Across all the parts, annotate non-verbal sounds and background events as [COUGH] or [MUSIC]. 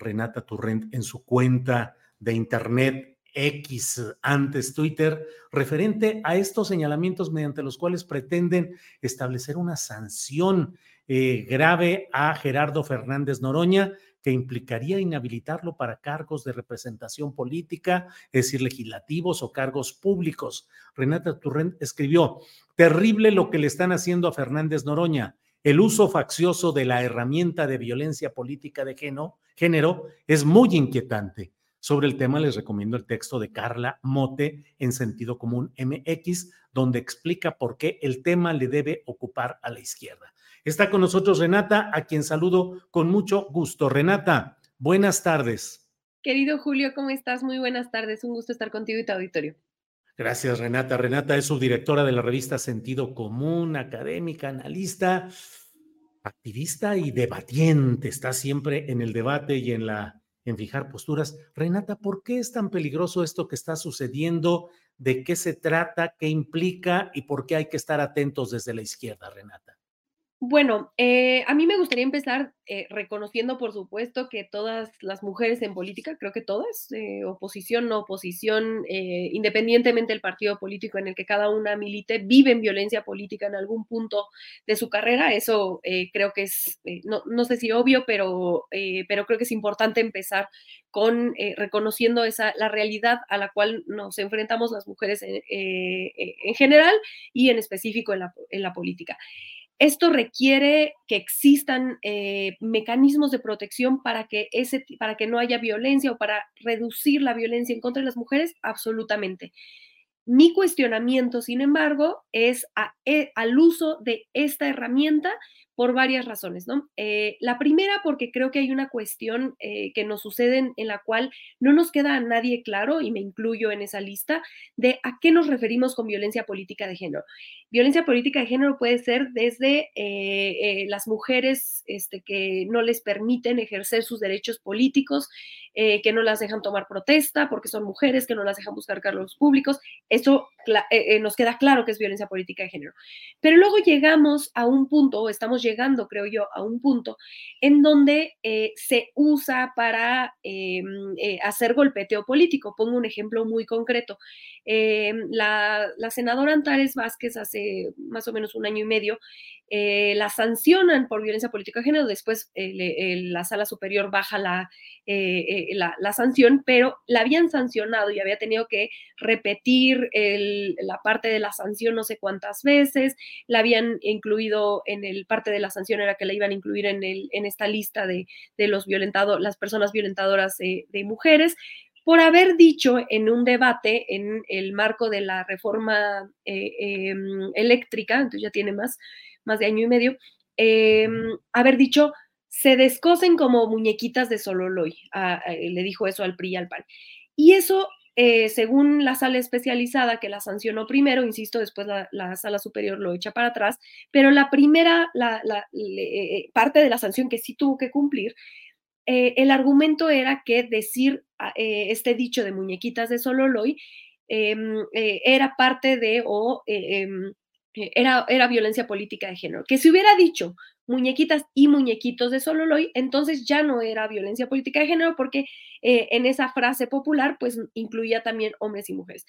Renata Turrent en su cuenta de internet X, antes Twitter, referente a estos señalamientos mediante los cuales pretenden establecer una sanción eh, grave a Gerardo Fernández Noroña que implicaría inhabilitarlo para cargos de representación política, es decir, legislativos o cargos públicos. Renata Turrent escribió, terrible lo que le están haciendo a Fernández Noroña. El uso faccioso de la herramienta de violencia política de género, es muy inquietante. Sobre el tema les recomiendo el texto de Carla Mote en Sentido Común MX, donde explica por qué el tema le debe ocupar a la izquierda. Está con nosotros Renata, a quien saludo con mucho gusto. Renata, buenas tardes. Querido Julio, ¿cómo estás? Muy buenas tardes. Un gusto estar contigo y tu auditorio. Gracias, Renata. Renata es subdirectora de la revista Sentido Común, académica, analista, activista y debatiente. Está siempre en el debate y en la en fijar posturas. Renata, ¿por qué es tan peligroso esto que está sucediendo? ¿De qué se trata? ¿Qué implica? ¿Y por qué hay que estar atentos desde la izquierda, Renata? Bueno, eh, a mí me gustaría empezar eh, reconociendo, por supuesto, que todas las mujeres en política, creo que todas, eh, oposición, no oposición, independientemente del partido político en el que cada una milite, viven violencia política en algún punto de su carrera. Eso creo que es, no, no, sé si obvio, pero, pero creo que es importante empezar con reconociendo esa, la realidad a la cual nos enfrentamos las mujeres en, en general y en específico en la, en la política. Esto requiere que existan eh, mecanismos de protección para que, ese, para que no haya violencia o para reducir la violencia en contra de las mujeres, absolutamente. Mi cuestionamiento, sin embargo, es e, al uso de esta herramienta por varias razones, ¿no? Eh, la primera, porque creo que hay una cuestión eh, que nos sucede en, la cual no nos queda a nadie claro, y me incluyo en esa lista, de a qué nos referimos con violencia política de género. Violencia política de género puede ser desde eh, las mujeres este, que no les permiten ejercer sus derechos políticos, que no las dejan tomar protesta porque son mujeres, que no las dejan buscar cargos públicos. Eso nos queda claro que es violencia política de género. Pero luego llegamos a un punto, o estamos llegando, creo yo, a un punto en donde eh, se usa para eh, eh, hacer golpeteo político. Pongo un ejemplo muy concreto. La, la, senadora Antares Vázquez hace más o menos un año y medio eh, la sancionan por violencia política de género, después la sala superior baja la, la, sanción, pero la habían sancionado y había tenido que repetir la parte de la sanción no sé cuántas veces, la habían incluido en el parte de la sanción era que la iban a incluir en, el, en esta lista de, de los violentados, las personas violentadoras de mujeres, por haber dicho en un debate en el marco de la reforma em, eléctrica, entonces ya tiene más, más de año y medio, em, haber dicho, se descosen como muñequitas de Sololoy, le dijo eso al PRI y al PAN. Y eso, eh, según la sala especializada que la sancionó primero, insisto, después la, sala superior lo echa para atrás, pero la primera la, eh, parte de la sanción que sí tuvo que cumplir, eh, el argumento era que decir este dicho de muñequitas de Sololoy em, era parte de o em, era, era violencia política de género. Que si hubiera dicho muñequitas y muñequitos de Sololoy, entonces ya no era violencia política de género porque eh, en esa frase popular pues incluía también hombres y mujeres.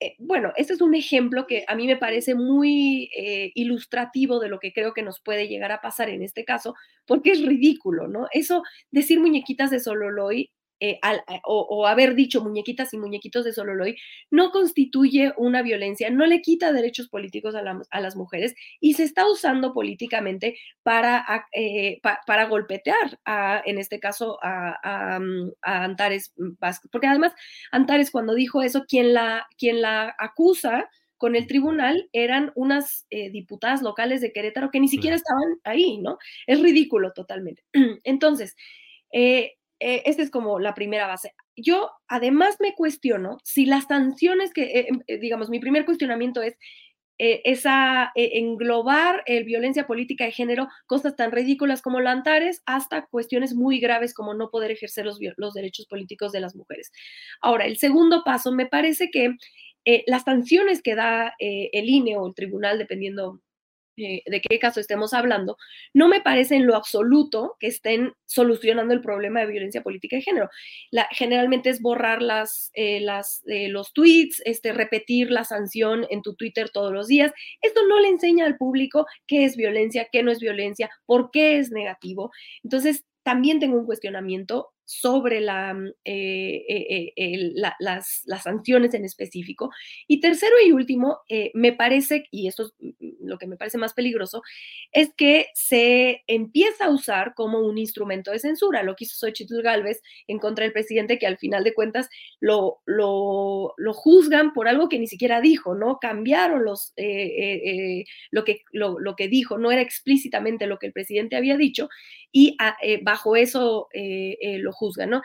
Eh, bueno, este es un ejemplo que a mí me parece muy eh, ilustrativo de lo que creo que nos puede llegar a pasar en este caso, porque es ridículo, ¿no? Eso, decir muñequitas de Sololoy eh, eh, o, haber dicho muñequitas y muñequitos de Sololoy no constituye una violencia, no le quita derechos políticos a, las mujeres y se está usando políticamente para, eh, para golpetear, a, en este caso, a, mm, Antares Vázquez. Porque además, Antares cuando dijo eso, quien la, quien la acusa con el tribunal eran unas diputadas locales de Querétaro que ni siquiera estaban ahí, ¿no? Es ridículo totalmente. [CLEARS THROAT] Entonces, eh, eh, esta es como la primera base. Yo además me cuestiono si las sanciones que, eh, em, eh, digamos, mi primer cuestionamiento es esa englobar el violencia política de género, cosas tan ridículas como lantares, hasta cuestiones muy graves como no poder ejercer los, los derechos políticos de las mujeres. Ahora, el segundo paso, me parece que las sanciones que da el INE o el tribunal, dependiendo eh, de qué caso estemos hablando, no me parece en lo absoluto que estén solucionando el problema de violencia política de género. La, generalmente es borrar las, eh, eh, los tweets, este, repetir la sanción en tu Twitter todos los días. Esto no le enseña al público qué es violencia, qué no es violencia, por qué es negativo. Entonces, también tengo un cuestionamiento sobre mm, eh, eh, eh, las, sanciones en específico. Y tercero y último, me parece, y esto es mm, lo que me parece más peligroso, es que se empieza a usar como un instrumento de censura, lo que hizo Xochitl Galvez en contra del presidente, que al final de cuentas lo, lo, lo juzgan por algo que ni siquiera dijo, ¿no? Cambiaron los, lo, que, lo, lo, que dijo, no era explícitamente lo que el presidente había dicho, y ah, bajo eso lo juzga, ¿no?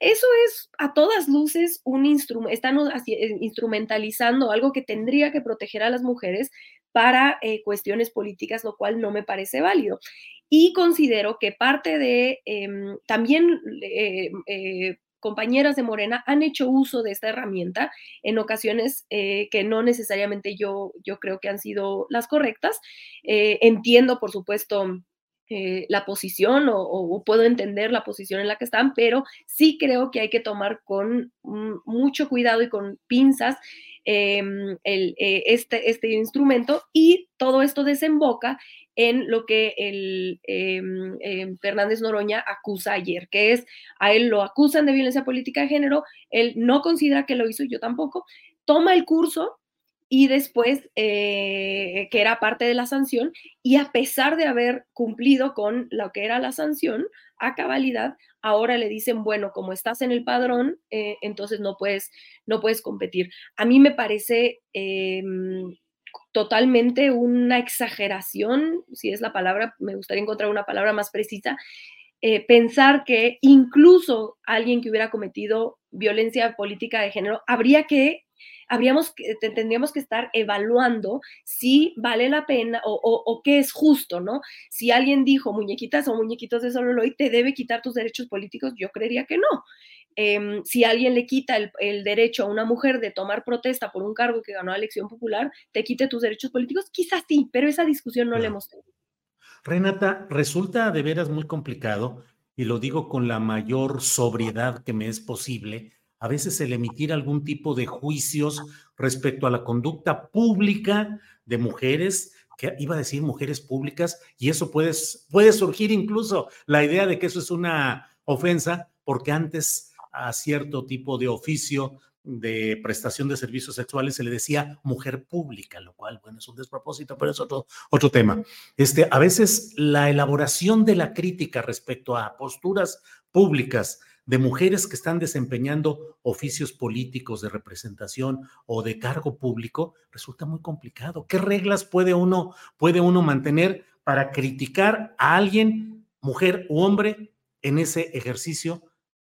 Eso es a todas luces un instrumento, están eh, instrumentalizando algo que tendría que proteger a las mujeres para eh, cuestiones políticas, lo cual no me parece válido. Y considero que parte de em, también eh, compañeras de Morena han hecho uso de esta herramienta en ocasiones que no necesariamente yo, yo creo que han sido las correctas. entiendo, por supuesto, eh, la posición o, puedo entender la posición en la que están, pero sí creo que hay que tomar con mucho cuidado y con pinzas em, el, eh, este, este instrumento y todo esto desemboca en lo que el em, em, Fernández Noroña acusa ayer, que es a él lo acusan de violencia política de género, él no considera que lo hizo, yo tampoco, toma el curso y después, eh, que era parte de la sanción, y a pesar de haber cumplido con lo que era la sanción a cabalidad, ahora le dicen, bueno, como estás en el padrón, eh, entonces no puedes, no puedes competir. A mí me parece em, totalmente una exageración, si es la palabra, me gustaría encontrar una palabra más precisa, eh, pensar que incluso alguien que hubiera cometido violencia política de género habría que habríamos, tendríamos que estar evaluando si vale la pena o, qué es justo, ¿no? Si alguien dijo muñequitas o muñequitos de Sololoy, te debe quitar tus derechos políticos, yo creería que no. Em, si alguien le quita el, derecho a una mujer de tomar protesta por un cargo que ganó la elección popular, te quite tus derechos políticos, quizás sí, pero esa discusión no la hemos tenido. Renata, resulta de veras muy complicado, y lo digo con la mayor sobriedad que me es posible, a veces el emitir algún tipo de juicios respecto a la conducta pública de mujeres, que iba a decir mujeres públicas, y eso puede, puede surgir incluso la idea de que eso es una ofensa, porque antes a cierto tipo de oficio de prestación de servicios sexuales se le decía mujer pública, lo cual, bueno, es un despropósito, pero es otro, otro tema. Este, a veces la elaboración de la crítica respecto a posturas públicas de mujeres que están desempeñando oficios políticos de representación o de cargo público, resulta muy complicado. ¿Qué reglas puede uno, puede uno mantener para criticar a alguien, mujer u hombre, en ese ejercicio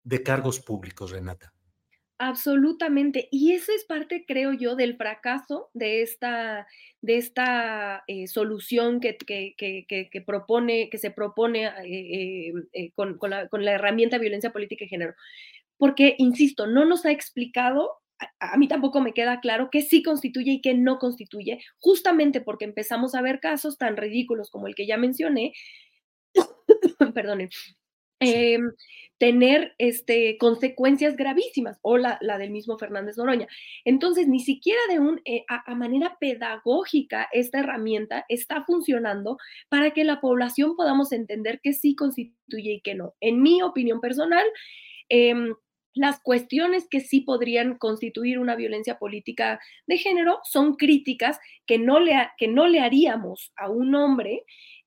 de cargos públicos, Renata? Absolutamente. Y eso es parte, creo yo, del fracaso de esta, de esta eh, solución que, que, propone, que se propone eh, eh, con, la, con, la, herramienta violencia política y género. Porque, insisto, no nos ha explicado a, mí tampoco me queda claro qué sí constituye y qué no constituye, justamente porque empezamos a ver casos tan ridículos como el que ya mencioné, [COUGHS] perdone, em, tener este, consecuencias gravísimas, o la, del mismo Fernández Noroña. Entonces, ni siquiera de un, eh, a, manera pedagógica esta herramienta está funcionando para que la población podamos entender qué sí constituye y qué no. En mi opinión personal, em, las cuestiones que sí podrían constituir una violencia política de género son críticas que no le, que no le haríamos a un hombre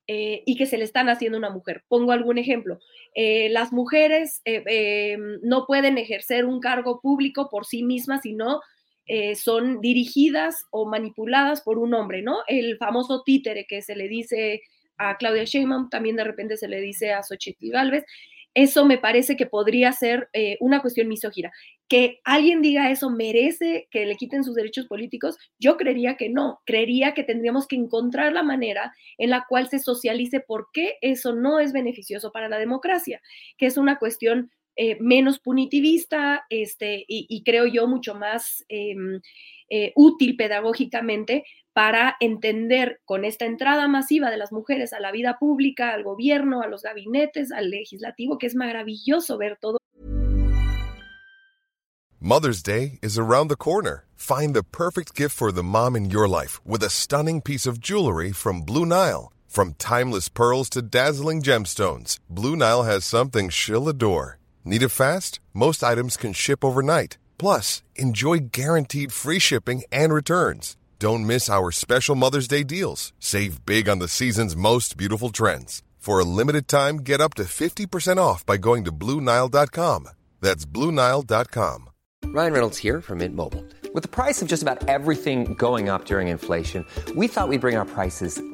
eh, y que se le están haciendo a una mujer. Pongo algún ejemplo. Eh, las mujeres eh, no pueden ejercer un cargo público por sí mismas, sino son dirigidas o manipuladas por un hombre, ¿no? El famoso títere que se le dice a Claudia Sheinbaum, también de repente se le dice a Xochitl Galvez eso me parece que podría ser eh, una cuestión misógina. Que alguien diga eso merece que le quiten sus derechos políticos, yo creería que no, creería que tendríamos que encontrar la manera en la cual se socialice por qué eso no es beneficioso para la democracia, que es una cuestión eh, menos punitivista este, y, creo yo mucho más em, eh, útil pedagógicamente para entender con esta entrada masiva de las mujeres a la vida pública, al gobierno, a los gabinetes, al legislativo, que es maravilloso ver todo. Mother's Day is around the corner. Find the perfect gift for the mom in your life with a stunning piece of jewelry from Blue Nile. From timeless pearls to dazzling gemstones, Blue Nile has something she'll adore. Need it fast? Most items can ship overnight. Plus, enjoy guaranteed free shipping and returns. Don't miss our special Mother's Day deals. Save big on the season's most beautiful trends. For a limited time, get up to 50% off by going to Bluenile.com. That's Bluenile.com. Ryan Reynolds here from Mint Mobile. With the price of just about everything going up during inflation, we thought we'd bring our prices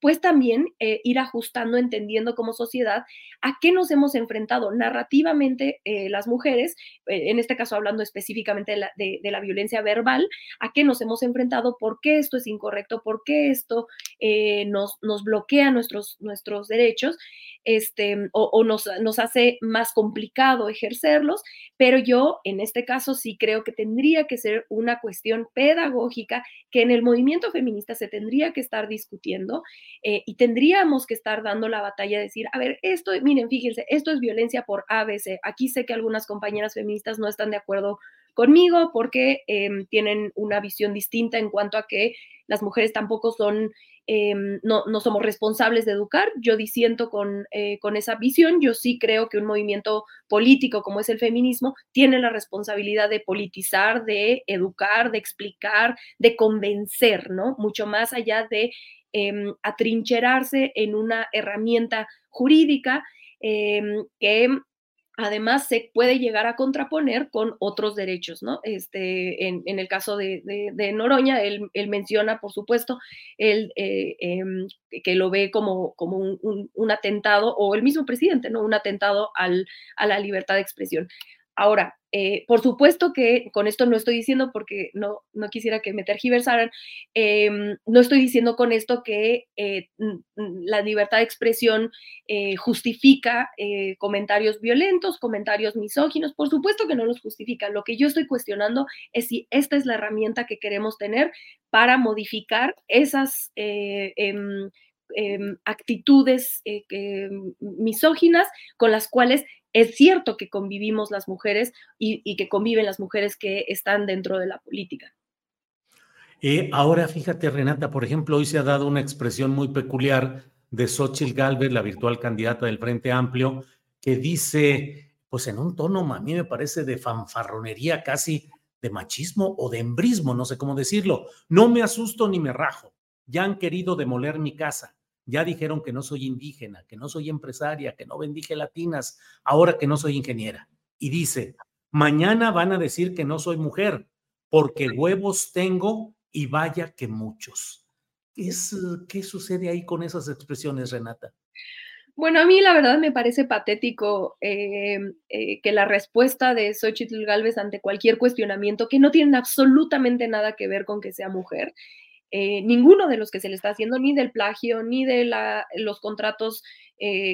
pues también eh, ir ajustando, entendiendo como sociedad a qué nos hemos enfrentado narrativamente eh, las mujeres, eh, en este caso hablando específicamente de la, violencia verbal, a qué nos hemos enfrentado, por qué esto es incorrecto, por qué esto nos, nos, bloquea nuestros, nuestros derechos este, o, nos, nos, hace más complicado ejercerlos, pero yo en este caso sí creo que tendría que ser una cuestión pedagógica que en el movimiento feminista se tendría que estar discutiendo eh, y tendríamos que estar dando la batalla, de decir, a ver, esto, miren, fíjense, esto es violencia por ABC. Aquí sé que algunas compañeras feministas no están de acuerdo conmigo porque em, tienen una visión distinta en cuanto a que las mujeres tampoco son Em, no, no, somos responsables de educar. Yo disiento con, eh, con esa visión. Yo sí creo que un movimiento político como es el feminismo tiene la responsabilidad de politizar, de educar, de explicar, de convencer, ¿no? Mucho más allá de em, atrincherarse en una herramienta jurídica em, que además se puede llegar a contraponer con otros derechos, ¿no? Este, en, el caso de, Noroña, él, menciona, por supuesto, él, eh, em, que lo ve como, como un, atentado, o el mismo presidente, ¿no? Un atentado al, a la libertad de expresión. Ahora, eh, por supuesto que con esto no estoy diciendo, porque no, no quisiera que me tergiversaran, em, no estoy diciendo con esto que eh, la libertad de expresión eh, justifica comentarios violentos, comentarios misóginos, por supuesto que no los justifica. Lo que yo estoy cuestionando es si esta es la herramienta que queremos tener para modificar esas... Em, em, actitudes misóginas con las cuales es cierto que convivimos las mujeres y, que conviven las mujeres que están dentro de la política. Eh, ahora fíjate, Renata, por ejemplo, hoy se ha dado una expresión muy peculiar de Xochitl Galvez, la virtual candidata del Frente Amplio, que dice, pues en un tono a mí me parece de fanfarronería casi de machismo o de embrismo, no sé cómo decirlo. No me asusto ni me rajo. Ya han querido demoler mi casa. Ya dijeron que no soy indígena, que no soy empresaria, que no vendí gelatinas, ahora que no soy ingeniera. Y dice, mañana van a decir que no soy mujer, porque huevos tengo y vaya que muchos. es, ¿Qué sucede ahí con esas expresiones, Renata? Bueno, a mí la verdad me parece patético eh, eh, que la respuesta de Xochitl Galvez ante cualquier cuestionamiento que no tiene absolutamente nada que ver con que sea mujer, eh, ninguno de los que se le está haciendo, ni del plagio, ni de la, los contratos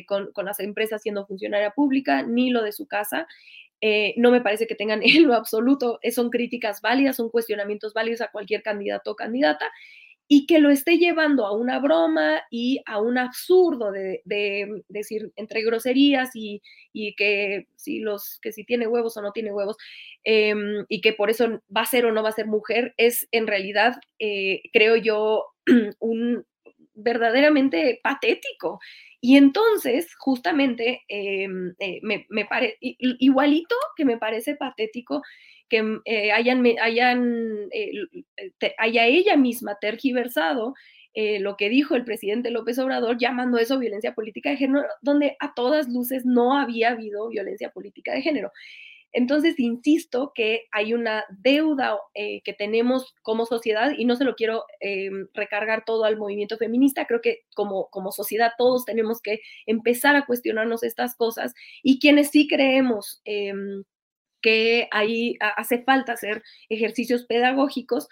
con, con, las empresas siendo funcionaria pública, ni lo de su casa, no me parece que tengan [LAUGHS] en lo absoluto, son críticas válidas, son cuestionamientos válidos a cualquier candidato o candidata, y que lo esté llevando a una broma y a un absurdo de, decir entre groserías y, que, si los, que si tiene huevos o no tiene huevos em, y que por eso va a ser o no va a ser mujer, es en realidad, eh, creo yo, [CLEARS THROAT] un verdaderamente patético. Y entonces, justamente, em, eh, me, me igualito que me parece patético que mm, eh, hayan, hayan eh, eh, haya ella misma tergiversado lo que dijo el presidente López Obrador llamando eso violencia política de género, donde a todas luces no había habido violencia política de género. Entonces, insisto que hay una deuda que tenemos como sociedad y no se lo quiero recargar todo al movimiento feminista, creo que como, como sociedad todos tenemos que empezar a cuestionarnos estas cosas y quienes sí creemos em, que ahí hace falta hacer ejercicios pedagógicos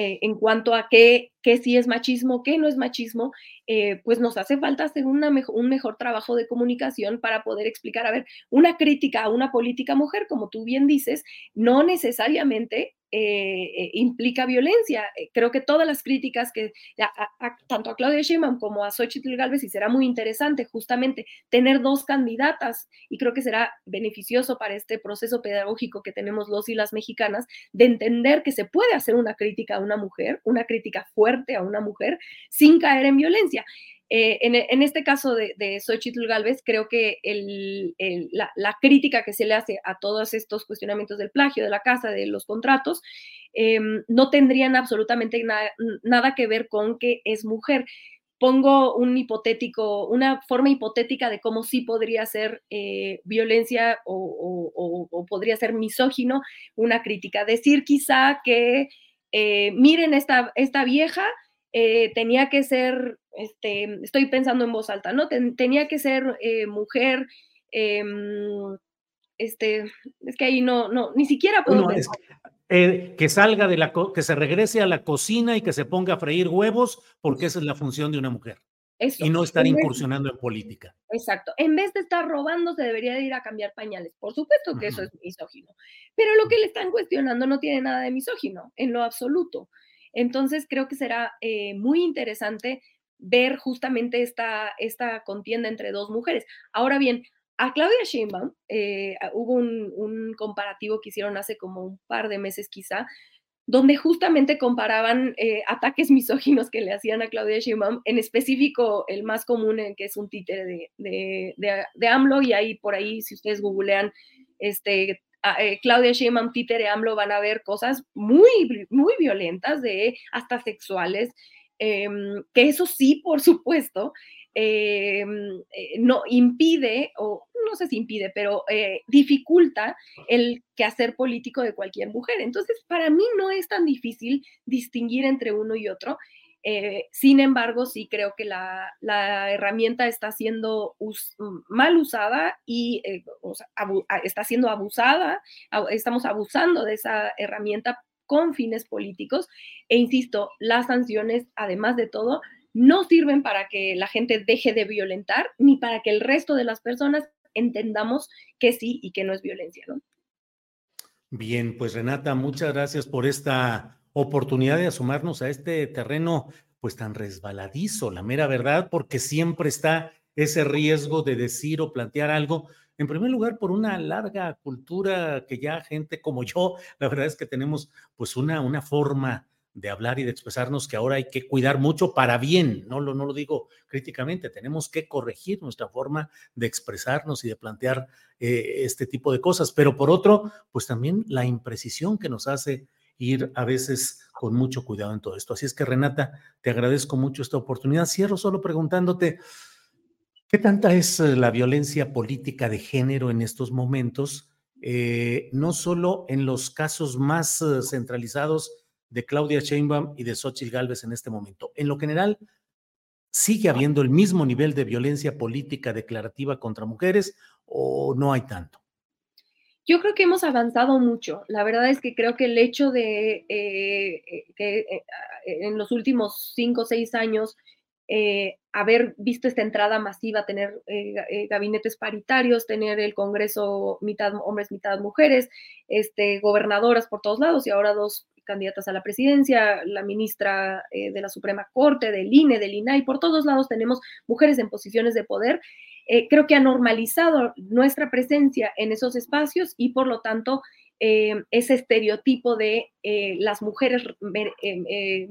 eh, en cuanto a qué, qué sí es machismo, qué no es machismo, eh, pues nos hace falta hacer un mejor trabajo de comunicación para poder explicar, a ver, una crítica a una política mujer, como tú bien dices, no necesariamente eh, eh, implica violencia. Eh, creo que todas las críticas que tanto a Claudia Sheinbaum como a Xochitl Galvez y será muy interesante justamente tener dos candidatas y creo que será beneficioso para este proceso pedagógico que tenemos los y las mexicanas de entender que se puede hacer una crítica a una mujer, una crítica fuerte a una mujer sin caer en violencia. Eh, en, este caso de, de Xochitl Galvez, creo que la, crítica que se le hace a todos estos cuestionamientos del plagio, de la casa, de los contratos, em, no tendrían absolutamente nada que ver con que es mujer. Pongo un hipotético, una forma hipotética de cómo sí podría ser eh, violencia o, podría ser misógino, una crítica. Decir quizá que eh, miren esta, esta vieja, eh, tenía que ser, este, estoy pensando en voz alta, ¿no? tenía que ser eh, mujer, em, este, es que ahí no, no, ni siquiera puedo eh, que salga de la, que se regrese a la cocina y que se ponga a freír huevos, porque esa es la función de una mujer. y no estar incursionando en política. Exacto. En vez de estar robando, se debería de ir a cambiar pañales. Por supuesto que eso es misógino. Pero lo que le están cuestionando no tiene nada de misógino, en lo absoluto. Entonces, creo que será eh, muy interesante ver justamente esta, esta contienda entre dos mujeres. Ahora bien, a Claudia Sheinbaum eh, hubo un, comparativo que hicieron hace como un par de meses quizá, donde justamente comparaban eh, ataques misóginos que le hacían a Claudia Sheinbaum, en específico el más común, que es un títere de, de, AMLO, y ahí por ahí, si ustedes googlean este, eh, Claudia Sheinbaum, Peter y AMLO van a ver cosas muy, muy violentas, de hasta sexuales, em, que eso sí, por supuesto, em, eh, no impide, o no sé si impide, pero eh, dificulta el quehacer político de cualquier mujer. Entonces, para mí no es tan difícil distinguir entre uno y otro. Eh, sin embargo, sí creo que la, herramienta está siendo mal usada y eh, está siendo abusada, estamos abusando de esa herramienta con fines políticos. E insisto, las sanciones, además de todo, no sirven para que la gente deje de violentar ni para que el resto de las personas entendamos que sí y que no es violencia. Bien, pues Renata, muchas gracias por esta oportunidad de asomarnos a este terreno pues tan resbaladizo, la mera verdad, porque siempre está ese riesgo de decir o plantear algo, en primer lugar por una larga cultura que ya gente como yo, la verdad es que tenemos pues una, una forma de hablar y de expresarnos que ahora hay que cuidar mucho para bien, no lo, no lo digo críticamente, tenemos que corregir nuestra forma de expresarnos y de plantear eh, este tipo de cosas, pero por otro, pues también la imprecisión que nos hace ir a veces con mucho cuidado en todo esto. Así es que Renata, te agradezco mucho esta oportunidad. Cierro solo preguntándote, ¿qué tanta es eh, la violencia política de género en estos momentos? Eh, no solo en los casos más eh, centralizados de Claudia Sheinbaum y de Xochitl Gálvez en este momento. En lo general, ¿sigue habiendo el mismo nivel de violencia política declarativa contra mujeres o no hay tanto? Yo creo que hemos avanzado mucho. La verdad es que creo que el hecho de eh, eh, que eh, en los últimos cinco o seis años haber visto esta entrada masiva, tener gabinetes paritarios, tener el Congreso mitad hombres, mitad mujeres, este, gobernadoras por todos lados y ahora dos candidatas a la presidencia, la ministra de la Suprema Corte, del INE, del INAI, por todos lados tenemos mujeres en posiciones de poder. Eh, creo que ha normalizado nuestra presencia en esos espacios y por lo tanto eh, ese estereotipo de eh, las mujeres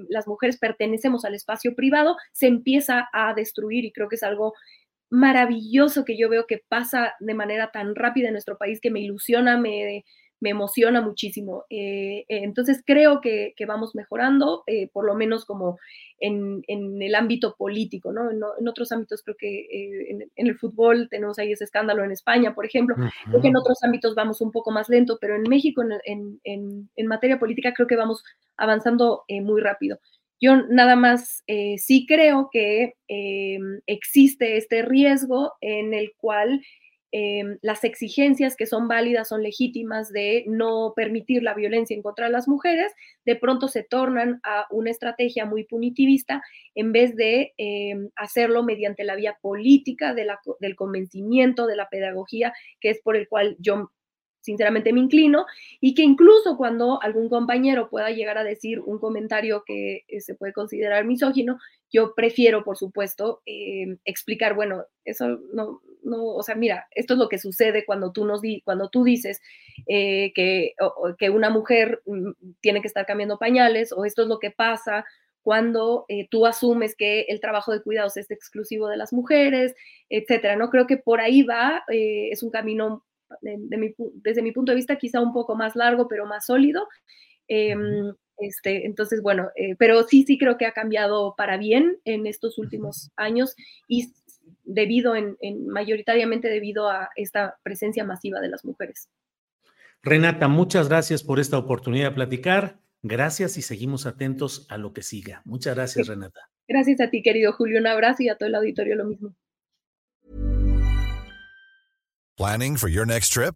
las mujeres pertenecemos al espacio privado se empieza a destruir y creo que es algo maravilloso que yo veo que pasa de manera tan rápida en nuestro país que me ilusiona, me, me emociona muchísimo. Eh, eh, entonces creo que, vamos mejorando, eh, por lo menos como en, el ámbito político, ¿no? En, otros ámbitos creo que en, el fútbol tenemos ahí ese escándalo en España, por ejemplo. Creo que en otros ámbitos vamos un poco más lento, pero en México en, materia política creo que vamos avanzando muy rápido. Yo nada más sí creo que existe este riesgo en el cual Em, las exigencias que son válidas, son legítimas de no permitir la violencia en contra de las mujeres, de pronto se tornan a una estrategia muy punitivista en vez de em, hacerlo mediante la vía política del convencimiento, de la pedagogía, que es por el cual yo sinceramente me inclino, y que incluso cuando algún compañero pueda llegar a decir un comentario que eh, se puede considerar misógino, yo prefiero, por supuesto, em, explicar, bueno, eso no, no, o sea, mira, esto es lo que sucede cuando tú, nos di, cuando tú dices eh, que, que una mujer mm, tiene que estar cambiando pañales, o esto es lo que pasa cuando eh, tú asumes que el trabajo de cuidados es exclusivo de las mujeres, etcétera, ¿no? Creo que por ahí va, es un camino desde mi punto de vista quizá un poco más largo, pero más sólido. Este, entonces, bueno, eh, pero sí, sí creo que ha cambiado para bien en estos últimos años y debido en, mayoritariamente debido a esta presencia masiva de las mujeres. Renata, muchas gracias por esta oportunidad de platicar. Gracias y seguimos atentos a lo que siga. Muchas gracias, Renata. Gracias a ti, querido Julio. Un abrazo y a todo el auditorio lo mismo. Planning for your next trip?